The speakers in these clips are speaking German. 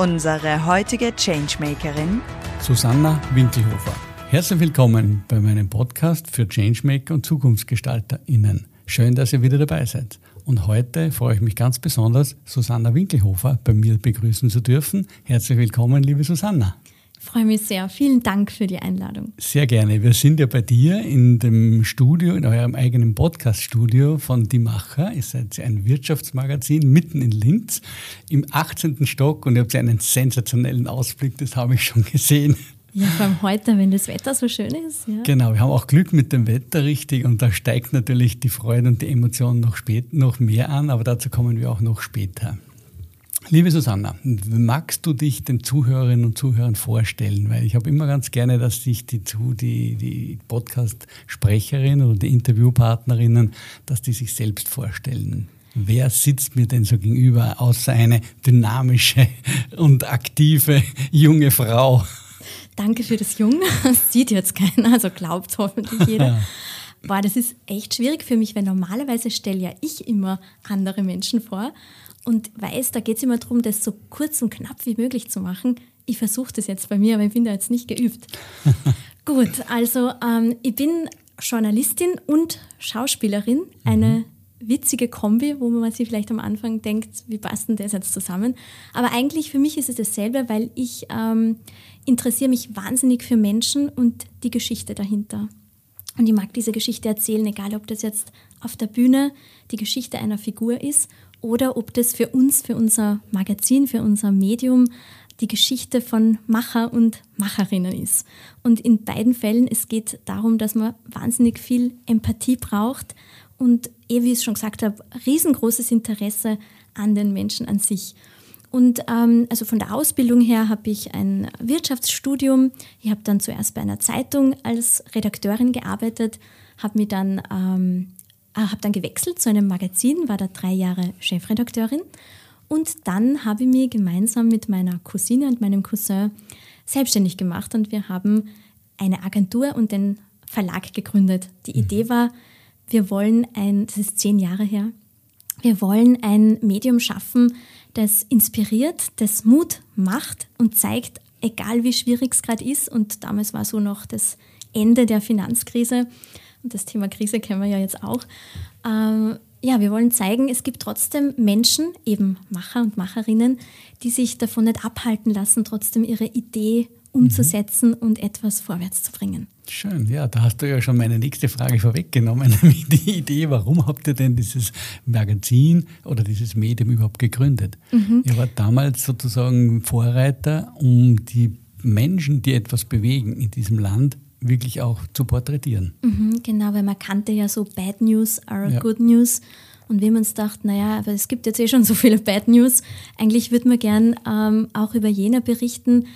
Unsere heutige Changemakerin Susanna Winkelhofer. Herzlich willkommen bei meinem Podcast für Changemaker und ZukunftsgestalterInnen. Schön, dass ihr wieder dabei seid. Und heute freue ich mich ganz besonders, Susanna Winkelhofer bei mir begrüßen zu dürfen. Herzlich willkommen, liebe Susanna. Ich freue mich sehr. Vielen Dank für die Einladung. Sehr gerne. Wir sind ja bei dir in dem Studio, in eurem eigenen Podcast-Studio von Die Macher. Ihr seid ein Wirtschaftsmagazin mitten in Linz im 18. Stock und ihr habt einen sensationellen Ausblick, das habe ich schon gesehen. Ja, vor allem heute, wenn das Wetter so schön ist. Ja. Genau, wir haben auch Glück mit dem Wetter, richtig. Und da steigt natürlich die Freude und die Emotion noch, spät, noch mehr an, aber dazu kommen wir auch noch später. Liebe Susanna, magst du dich den Zuhörerinnen und Zuhörern vorstellen? Weil ich habe immer ganz gerne, dass sich die, die, die Podcast-Sprecherinnen oder die Interviewpartnerinnen, dass die sich selbst vorstellen. Wer sitzt mir denn so gegenüber, außer eine dynamische und aktive junge Frau? Danke für das Jung. Das sieht jetzt keiner, also glaubt hoffentlich jeder. Boah, das ist echt schwierig für mich, weil normalerweise stelle ja ich immer andere Menschen vor und weiß, da geht es immer darum, das so kurz und knapp wie möglich zu machen. Ich versuche das jetzt bei mir, aber ich bin da jetzt nicht geübt. Gut, also ähm, ich bin Journalistin und Schauspielerin, eine mhm. witzige Kombi, wo man sich vielleicht am Anfang denkt, wie passt denn das jetzt zusammen? Aber eigentlich für mich ist es dasselbe, weil ich ähm, interessiere mich wahnsinnig für Menschen und die Geschichte dahinter. Und ich mag diese Geschichte erzählen, egal ob das jetzt auf der Bühne die Geschichte einer Figur ist oder ob das für uns, für unser Magazin, für unser Medium die Geschichte von Macher und Macherinnen ist. Und in beiden Fällen, es geht darum, dass man wahnsinnig viel Empathie braucht und, eh wie ich es schon gesagt habe, riesengroßes Interesse an den Menschen an sich. Und ähm, also von der Ausbildung her habe ich ein Wirtschaftsstudium. Ich habe dann zuerst bei einer Zeitung als Redakteurin gearbeitet, habe mir dann ähm, äh, habe dann gewechselt zu einem Magazin, war da drei Jahre Chefredakteurin und dann habe ich mich gemeinsam mit meiner Cousine und meinem Cousin selbstständig gemacht und wir haben eine Agentur und den Verlag gegründet. Die mhm. Idee war, wir wollen ein, das ist zehn Jahre her, wir wollen ein Medium schaffen, das inspiriert, das Mut macht und zeigt, egal wie schwierig es gerade ist, und damals war so noch das Ende der Finanzkrise, das Thema Krise kennen wir ja jetzt auch. Ähm, ja, wir wollen zeigen, es gibt trotzdem Menschen, eben Macher und Macherinnen, die sich davon nicht abhalten lassen, trotzdem ihre Idee umzusetzen mhm. und etwas vorwärts zu bringen. Schön, ja, da hast du ja schon meine nächste Frage vorweggenommen, nämlich die Idee, warum habt ihr denn dieses Magazin oder dieses Medium überhaupt gegründet? Mhm. Ihr wart damals sozusagen Vorreiter, um die Menschen, die etwas bewegen in diesem Land, wirklich auch zu porträtieren. Mhm, genau, weil man kannte ja so Bad News are ja. Good News. Und wir haben uns gedacht, naja, aber es gibt jetzt eh schon so viele Bad News. Eigentlich würde man gern ähm, auch über jene berichten,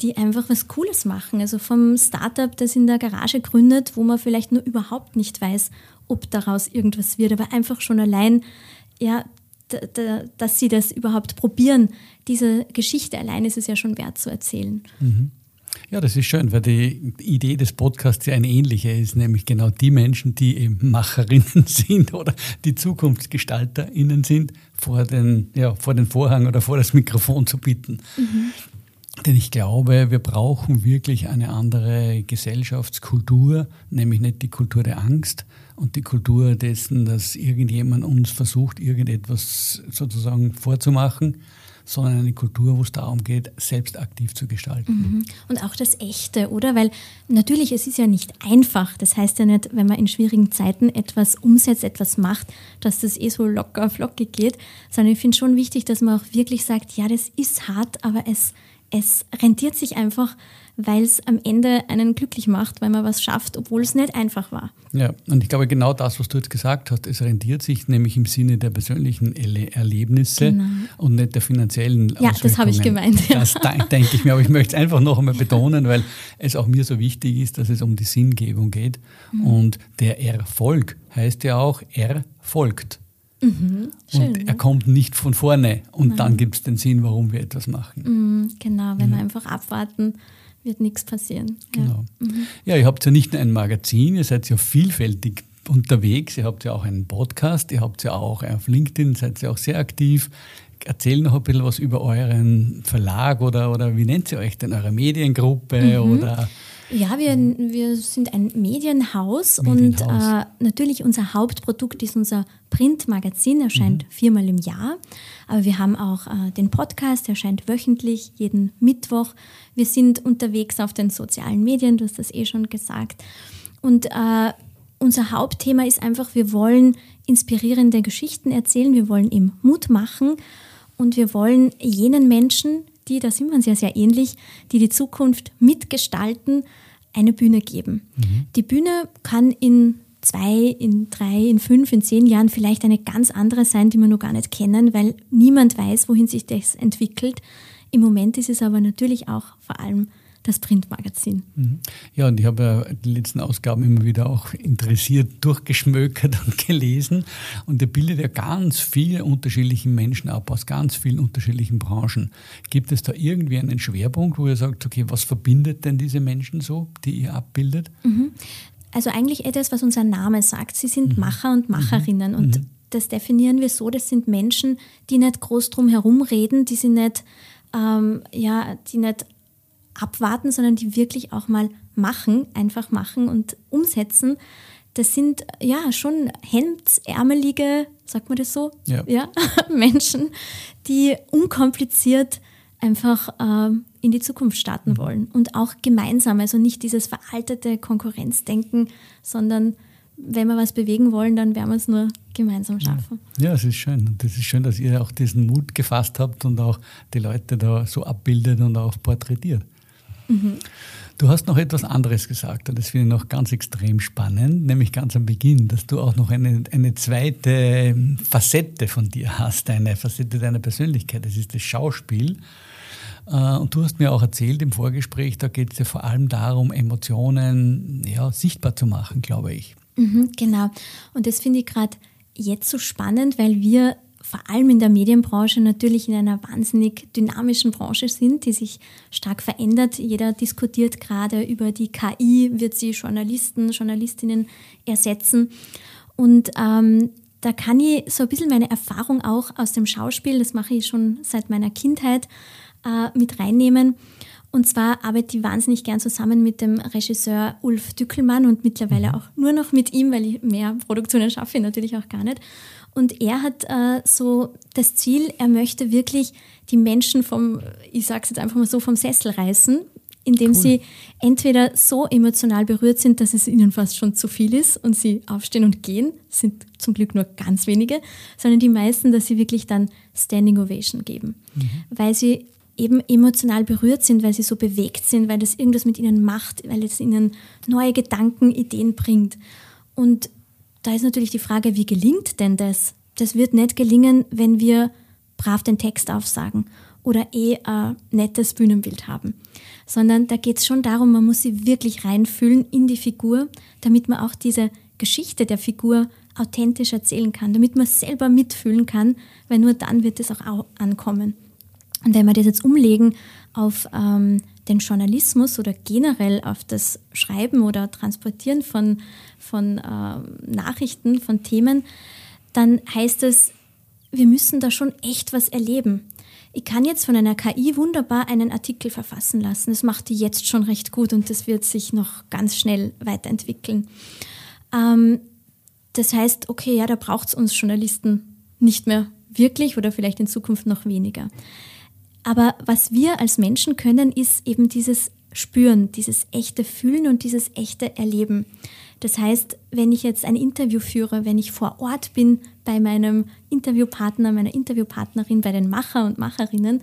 die einfach was Cooles machen. Also vom Startup, das in der Garage gründet, wo man vielleicht nur überhaupt nicht weiß, ob daraus irgendwas wird, aber einfach schon allein, ja, dass sie das überhaupt probieren. Diese Geschichte allein ist es ja schon wert zu erzählen. Mhm. Ja, das ist schön, weil die Idee des Podcasts ja eine ähnliche ist, nämlich genau die Menschen, die eben Macherinnen sind oder die ZukunftsgestalterInnen sind, vor den, ja, vor den Vorhang oder vor das Mikrofon zu bitten. Mhm. Denn ich glaube, wir brauchen wirklich eine andere Gesellschaftskultur, nämlich nicht die Kultur der Angst und die Kultur dessen, dass irgendjemand uns versucht, irgendetwas sozusagen vorzumachen, sondern eine Kultur, wo es darum geht, selbst aktiv zu gestalten. Mhm. Und auch das Echte, oder? Weil natürlich, es ist ja nicht einfach. Das heißt ja nicht, wenn man in schwierigen Zeiten etwas umsetzt, etwas macht, dass das eh so locker flockig geht, sondern ich finde schon wichtig, dass man auch wirklich sagt, ja, das ist hart, aber es es rentiert sich einfach, weil es am Ende einen glücklich macht, weil man was schafft, obwohl es nicht einfach war. Ja, und ich glaube genau das, was du jetzt gesagt hast, es rentiert sich nämlich im Sinne der persönlichen Erle Erlebnisse genau. und nicht der finanziellen Ja, das habe ich gemeint. Ja. Das denke ich mir, aber ich möchte es einfach noch einmal betonen, weil es auch mir so wichtig ist, dass es um die Sinngebung geht. Mhm. Und der Erfolg heißt ja auch, er folgt. Mhm, schön, und er kommt nicht von vorne und Nein. dann gibt es den Sinn, warum wir etwas machen. Mhm, genau, wenn mhm. wir einfach abwarten, wird nichts passieren. Genau. Ja, mhm. ja ihr habt ja nicht nur ein Magazin, ihr seid ja vielfältig unterwegs, ihr habt ja auch einen Podcast, ihr habt ja auch auf LinkedIn, seid ja auch sehr aktiv. Erzähl noch ein bisschen was über euren Verlag oder, oder wie nennt ihr euch denn, eure Mediengruppe mhm. oder ja, wir, wir sind ein Medienhaus, Medienhaus. und äh, natürlich unser Hauptprodukt ist unser Printmagazin, erscheint mhm. viermal im Jahr. Aber wir haben auch äh, den Podcast, erscheint wöchentlich, jeden Mittwoch. Wir sind unterwegs auf den sozialen Medien, du hast das eh schon gesagt. Und äh, unser Hauptthema ist einfach, wir wollen inspirierende Geschichten erzählen, wir wollen ihm Mut machen und wir wollen jenen Menschen, die, da sind wir uns ja sehr ähnlich, die die Zukunft mitgestalten, eine Bühne geben. Mhm. Die Bühne kann in zwei, in drei, in fünf, in zehn Jahren vielleicht eine ganz andere sein, die wir noch gar nicht kennen, weil niemand weiß, wohin sich das entwickelt. Im Moment ist es aber natürlich auch vor allem das Printmagazin. Mhm. Ja, und ich habe ja die letzten Ausgaben immer wieder auch interessiert durchgeschmökert und gelesen. Und der bildet ja ganz viele unterschiedliche Menschen ab aus ganz vielen unterschiedlichen Branchen. Gibt es da irgendwie einen Schwerpunkt, wo ihr sagt, okay, was verbindet denn diese Menschen so, die ihr abbildet? Mhm. Also eigentlich etwas, was unser Name sagt. Sie sind mhm. Macher und Macherinnen. Mhm. Und mhm. das definieren wir so, das sind Menschen, die nicht groß drum herum reden, die sie nicht, ähm, ja, die nicht abwarten, sondern die wirklich auch mal machen, einfach machen und umsetzen. Das sind ja schon hemdsärmelige, sagt man das so? Ja. ja Menschen, die unkompliziert einfach äh, in die Zukunft starten mhm. wollen und auch gemeinsam, also nicht dieses veraltete Konkurrenzdenken, sondern wenn wir was bewegen wollen, dann werden wir es nur gemeinsam schaffen. Ja, es ist schön. Und es ist schön, dass ihr auch diesen Mut gefasst habt und auch die Leute da so abbildet und auch porträtiert. Du hast noch etwas anderes gesagt und das finde ich noch ganz extrem spannend, nämlich ganz am Beginn, dass du auch noch eine, eine zweite Facette von dir hast, eine Facette deiner Persönlichkeit. Das ist das Schauspiel. Äh, und du hast mir auch erzählt im Vorgespräch, da geht es ja vor allem darum, Emotionen ja, sichtbar zu machen, glaube ich. Mhm, genau. Und das finde ich gerade jetzt so spannend, weil wir vor allem in der Medienbranche natürlich in einer wahnsinnig dynamischen Branche sind, die sich stark verändert. Jeder diskutiert gerade über die KI, wird sie Journalisten, Journalistinnen ersetzen. Und ähm, da kann ich so ein bisschen meine Erfahrung auch aus dem Schauspiel, das mache ich schon seit meiner Kindheit, äh, mit reinnehmen. Und zwar arbeite ich wahnsinnig gern zusammen mit dem Regisseur Ulf Dückelmann und mittlerweile mhm. auch nur noch mit ihm, weil ich mehr Produktionen schaffe, natürlich auch gar nicht. Und er hat äh, so das Ziel, er möchte wirklich die Menschen vom, ich sage es jetzt einfach mal so, vom Sessel reißen, indem cool. sie entweder so emotional berührt sind, dass es ihnen fast schon zu viel ist und sie aufstehen und gehen, sind zum Glück nur ganz wenige, sondern die meisten, dass sie wirklich dann Standing Ovation geben, mhm. weil sie eben emotional berührt sind, weil sie so bewegt sind, weil das irgendwas mit ihnen macht, weil es ihnen neue Gedanken, Ideen bringt. Und da ist natürlich die Frage, wie gelingt denn das? Das wird nicht gelingen, wenn wir brav den Text aufsagen oder eh ein nettes Bühnenbild haben, sondern da geht es schon darum, man muss sie wirklich reinfühlen in die Figur, damit man auch diese Geschichte der Figur authentisch erzählen kann, damit man selber mitfühlen kann, weil nur dann wird es auch ankommen. Und wenn wir das jetzt umlegen auf ähm, den Journalismus oder generell auf das Schreiben oder Transportieren von, von äh, Nachrichten, von Themen, dann heißt es, wir müssen da schon echt was erleben. Ich kann jetzt von einer KI wunderbar einen Artikel verfassen lassen. Das macht die jetzt schon recht gut und das wird sich noch ganz schnell weiterentwickeln. Ähm, das heißt, okay, ja, da braucht es uns Journalisten nicht mehr wirklich oder vielleicht in Zukunft noch weniger. Aber was wir als Menschen können, ist eben dieses Spüren, dieses echte Fühlen und dieses echte Erleben. Das heißt, wenn ich jetzt ein Interview führe, wenn ich vor Ort bin bei meinem Interviewpartner, meiner Interviewpartnerin, bei den Macher und Macherinnen,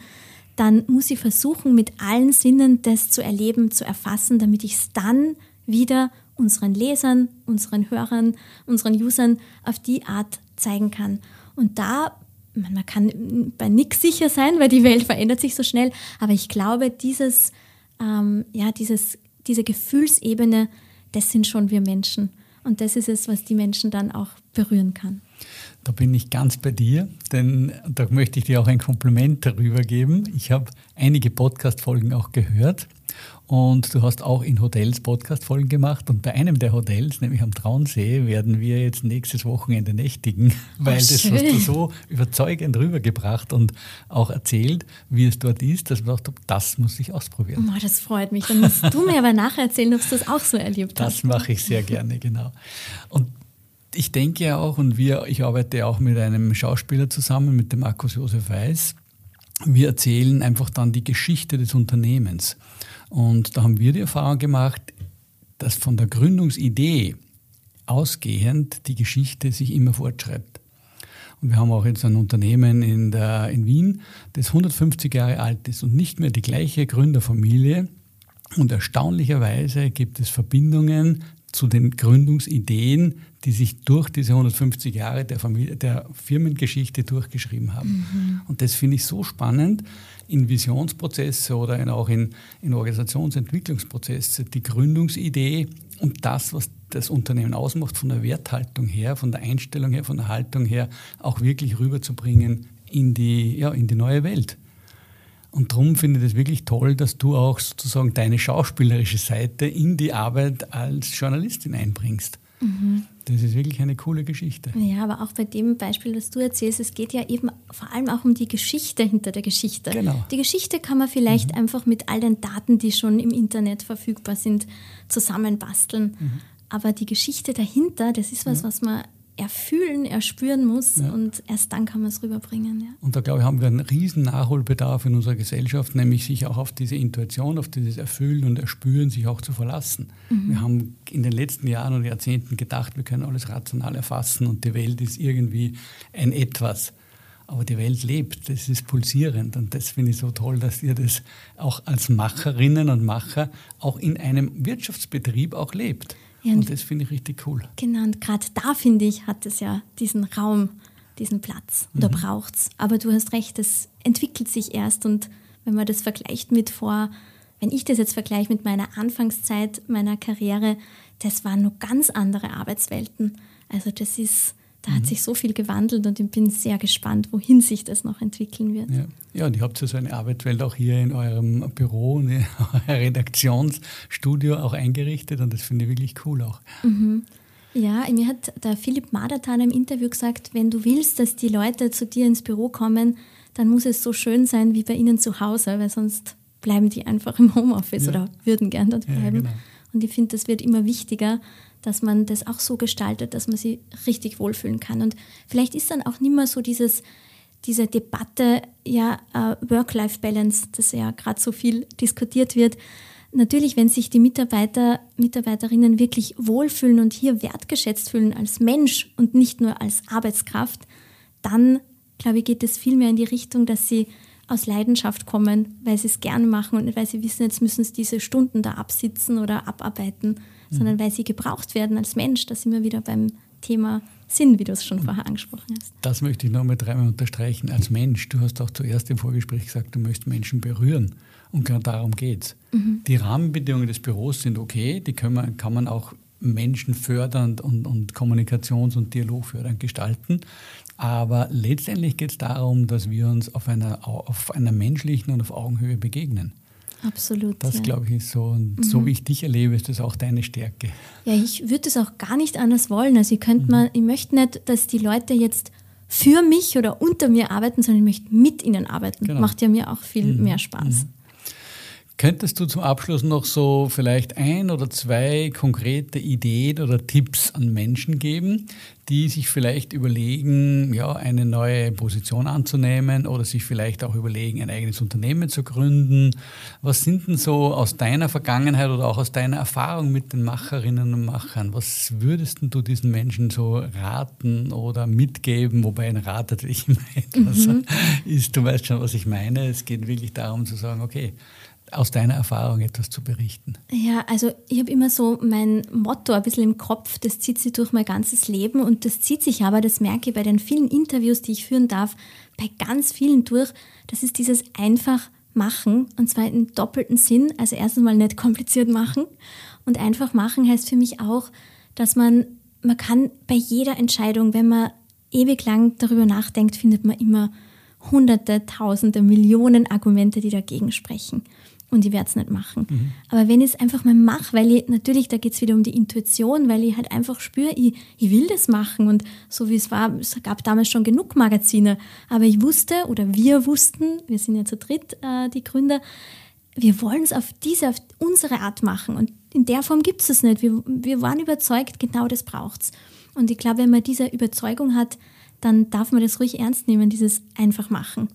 dann muss ich versuchen, mit allen Sinnen das zu erleben, zu erfassen, damit ich es dann wieder unseren Lesern, unseren Hörern, unseren Usern auf die Art zeigen kann. Und da, man kann bei nichts sicher sein, weil die Welt verändert sich so schnell, aber ich glaube, dieses, ähm, ja, dieses, diese Gefühlsebene, das sind schon wir Menschen. Und das ist es, was die Menschen dann auch berühren kann. Da bin ich ganz bei dir, denn da möchte ich dir auch ein Kompliment darüber geben. Ich habe einige Podcast-Folgen auch gehört und du hast auch in Hotels Podcast-Folgen gemacht. Und bei einem der Hotels, nämlich am Traunsee, werden wir jetzt nächstes Wochenende nächtigen, weil oh, das hast du so überzeugend rübergebracht und auch erzählt, wie es dort ist, dass ich dachte, das muss ich ausprobieren. Oh, das freut mich. Dann musst du mir aber nachher erzählen, ob du das auch so erlebt das hast. Das mache ich sehr gerne, genau. Und ich denke ja auch, und wir, ich arbeite auch mit einem Schauspieler zusammen, mit dem Markus Josef Weiß. Wir erzählen einfach dann die Geschichte des Unternehmens. Und da haben wir die Erfahrung gemacht, dass von der Gründungsidee ausgehend die Geschichte sich immer fortschreibt. Und wir haben auch jetzt ein Unternehmen in, der, in Wien, das 150 Jahre alt ist und nicht mehr die gleiche Gründerfamilie. Und erstaunlicherweise gibt es Verbindungen zu den Gründungsideen, die sich durch diese 150 Jahre der, Familie, der Firmengeschichte durchgeschrieben haben. Mhm. Und das finde ich so spannend in Visionsprozesse oder in, auch in, in Organisationsentwicklungsprozesse, die Gründungsidee und das, was das Unternehmen ausmacht, von der Werthaltung her, von der Einstellung her, von der Haltung her, auch wirklich rüberzubringen in die, ja, in die neue Welt. Und darum finde ich es wirklich toll, dass du auch sozusagen deine schauspielerische Seite in die Arbeit als Journalistin einbringst. Mhm. Das ist wirklich eine coole Geschichte. Ja, aber auch bei dem Beispiel, das du erzählst, es geht ja eben vor allem auch um die Geschichte hinter der Geschichte. Genau. Die Geschichte kann man vielleicht mhm. einfach mit all den Daten, die schon im Internet verfügbar sind, zusammenbasteln. Mhm. Aber die Geschichte dahinter, das ist was, was man erfühlen, erspüren muss ja. und erst dann kann man es rüberbringen. Ja. Und da glaube ich, haben wir einen riesen Nachholbedarf in unserer Gesellschaft, nämlich sich auch auf diese Intuition, auf dieses Erfüllen und Erspüren sich auch zu verlassen. Mhm. Wir haben in den letzten Jahren und Jahrzehnten gedacht, wir können alles rational erfassen und die Welt ist irgendwie ein Etwas. Aber die Welt lebt, das ist pulsierend und das finde ich so toll, dass ihr das auch als Macherinnen und Macher auch in einem Wirtschaftsbetrieb auch lebt. Ja, und, und, das finde ich richtig cool. Genau, und gerade da finde ich, hat es ja diesen Raum, diesen Platz oder mhm. braucht es. Aber du hast recht, es entwickelt sich erst und wenn man das vergleicht mit vor, wenn ich das jetzt vergleiche mit meiner Anfangszeit meiner Karriere, das waren nur ganz andere Arbeitswelten. Also das ist da hat mhm. sich so viel gewandelt und ich bin sehr gespannt, wohin sich das noch entwickeln wird. Ja, ja und ihr habt ja so eine Arbeitswelt auch hier in eurem Büro, in eurem Redaktionsstudio auch eingerichtet und das finde ich wirklich cool auch. Mhm. Ja, mir hat der Philipp Madertan im Interview gesagt, wenn du willst, dass die Leute zu dir ins Büro kommen, dann muss es so schön sein wie bei ihnen zu Hause, weil sonst bleiben die einfach im Homeoffice ja. oder würden gern dort bleiben. Ja, genau. Und ich finde, das wird immer wichtiger, dass man das auch so gestaltet, dass man sich richtig wohlfühlen kann. Und vielleicht ist dann auch nicht mehr so dieses, diese Debatte, ja, uh, Work-Life-Balance, das ja gerade so viel diskutiert wird. Natürlich, wenn sich die Mitarbeiter, Mitarbeiterinnen wirklich wohlfühlen und hier wertgeschätzt fühlen als Mensch und nicht nur als Arbeitskraft, dann, glaube ich, geht es viel mehr in die Richtung, dass sie aus Leidenschaft kommen, weil sie es gern machen und weil sie wissen, jetzt müssen sie diese Stunden da absitzen oder abarbeiten sondern weil sie gebraucht werden als Mensch. Da sind wir wieder beim Thema Sinn, wie du es schon vorher angesprochen hast. Das möchte ich nochmal dreimal unterstreichen. Als Mensch, du hast auch zuerst im Vorgespräch gesagt, du möchtest Menschen berühren. Und genau darum geht es. Mhm. Die Rahmenbedingungen des Büros sind okay, die man, kann man auch menschenfördernd und, und kommunikations- und dialogfördernd gestalten. Aber letztendlich geht es darum, dass wir uns auf einer, auf einer menschlichen und auf Augenhöhe begegnen. Absolut. Das, ja. glaube ich, ist so. Und mhm. so wie ich dich erlebe, ist das auch deine Stärke. Ja, ich würde es auch gar nicht anders wollen. Also ich könnte mhm. mal, ich möchte nicht, dass die Leute jetzt für mich oder unter mir arbeiten, sondern ich möchte mit ihnen arbeiten. Genau. Macht ja mir auch viel mhm. mehr Spaß. Könntest du zum Abschluss noch so vielleicht ein oder zwei konkrete Ideen oder Tipps an Menschen geben, die sich vielleicht überlegen, ja, eine neue Position anzunehmen oder sich vielleicht auch überlegen, ein eigenes Unternehmen zu gründen? Was sind denn so aus deiner Vergangenheit oder auch aus deiner Erfahrung mit den Macherinnen und Machern? Was würdest du diesen Menschen so raten oder mitgeben? Wobei ein Rat natürlich immer etwas mhm. ist. Du weißt schon, was ich meine. Es geht wirklich darum zu sagen, okay, aus deiner Erfahrung etwas zu berichten? Ja, also ich habe immer so mein Motto ein bisschen im Kopf, das zieht sich durch mein ganzes Leben und das zieht sich aber, das merke ich bei den vielen Interviews, die ich führen darf, bei ganz vielen durch, das ist dieses einfach machen und zwar im doppelten Sinn. Also erstens mal nicht kompliziert machen und einfach machen heißt für mich auch, dass man, man kann bei jeder Entscheidung, wenn man ewig lang darüber nachdenkt, findet man immer hunderte, tausende, Millionen Argumente, die dagegen sprechen und ich werde es nicht machen. Mhm. Aber wenn ich es einfach mal mache, weil ich, natürlich, da geht es wieder um die Intuition, weil ich halt einfach spüre, ich, ich will das machen und so wie es war, es gab damals schon genug Magazine, aber ich wusste oder wir wussten, wir sind ja zu dritt äh, die Gründer, wir wollen es auf diese, auf unsere Art machen und in der Form gibt es es nicht. Wir, wir waren überzeugt, genau das braucht es. Und ich glaube, wenn man diese Überzeugung hat, dann darf man das ruhig ernst nehmen, dieses einfach machen.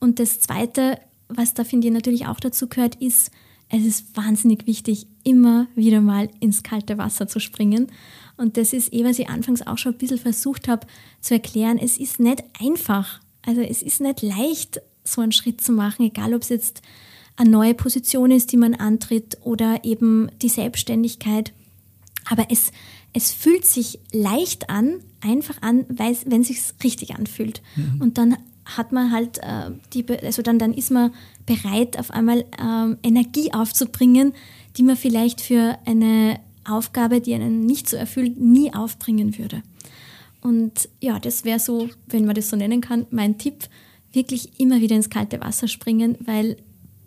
Und das Zweite, was da finde ich natürlich auch dazu gehört, ist, es ist wahnsinnig wichtig, immer wieder mal ins kalte Wasser zu springen. Und das ist eh, was ich anfangs auch schon ein bisschen versucht habe zu erklären. Es ist nicht einfach. Also es ist nicht leicht, so einen Schritt zu machen, egal ob es jetzt eine neue Position ist, die man antritt oder eben die Selbstständigkeit. Aber es, es fühlt sich leicht an, einfach an, wenn es sich richtig anfühlt. Mhm. Und dann hat man halt äh, die, also dann, dann ist man bereit, auf einmal ähm, Energie aufzubringen, die man vielleicht für eine Aufgabe, die einen nicht so erfüllt, nie aufbringen würde. Und ja, das wäre so, wenn man das so nennen kann, mein Tipp, wirklich immer wieder ins kalte Wasser springen, weil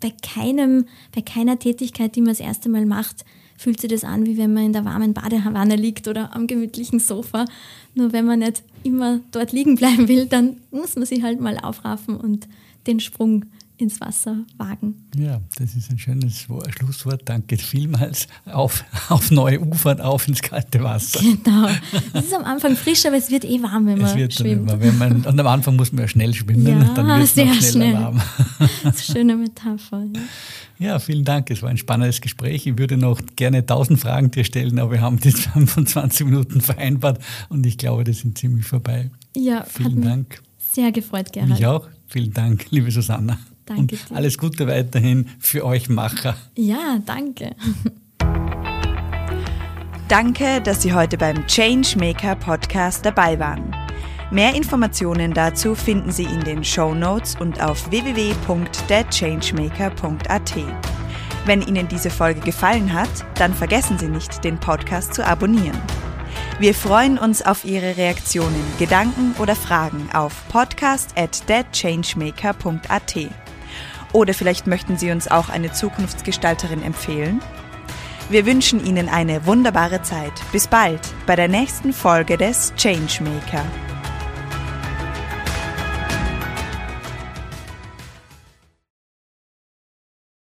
bei keinem, bei keiner Tätigkeit, die man das erste Mal macht, fühlt sich das an, wie wenn man in der warmen Badewanne liegt oder am gemütlichen Sofa. Nur wenn man nicht immer dort liegen bleiben will, dann muss man sich halt mal aufraffen und den Sprung ins Wasser wagen. Ja, das ist ein schönes Schlusswort. Danke vielmals. Auf, auf neue Ufern, auf ins kalte Wasser. Genau. Es ist am Anfang frisch, aber es wird eh warm, wenn man es wird schwimmt. Immer, wenn man, und am Anfang muss man ja schnell schwimmen, ja, dann wird es noch schneller schnell. warm. Das ist eine schöne Metapher. Ja. Ja, vielen Dank. Es war ein spannendes Gespräch. Ich würde noch gerne tausend Fragen dir stellen, aber wir haben die 25 Minuten vereinbart und ich glaube, das sind ziemlich vorbei. Ja, vielen Dank. Sehr gefreut, Gerhard. Mich auch. Vielen Dank, liebe Susanna. Danke und dir. Alles Gute weiterhin für euch Macher. Ja, danke. Danke, dass Sie heute beim Changemaker Podcast dabei waren. Mehr Informationen dazu finden Sie in den Show Notes und auf www.thechangemaker.at. Wenn Ihnen diese Folge gefallen hat, dann vergessen Sie nicht, den Podcast zu abonnieren. Wir freuen uns auf Ihre Reaktionen, Gedanken oder Fragen auf podcast at deadchangemaker.at. Oder vielleicht möchten Sie uns auch eine Zukunftsgestalterin empfehlen? Wir wünschen Ihnen eine wunderbare Zeit. Bis bald bei der nächsten Folge des Changemaker.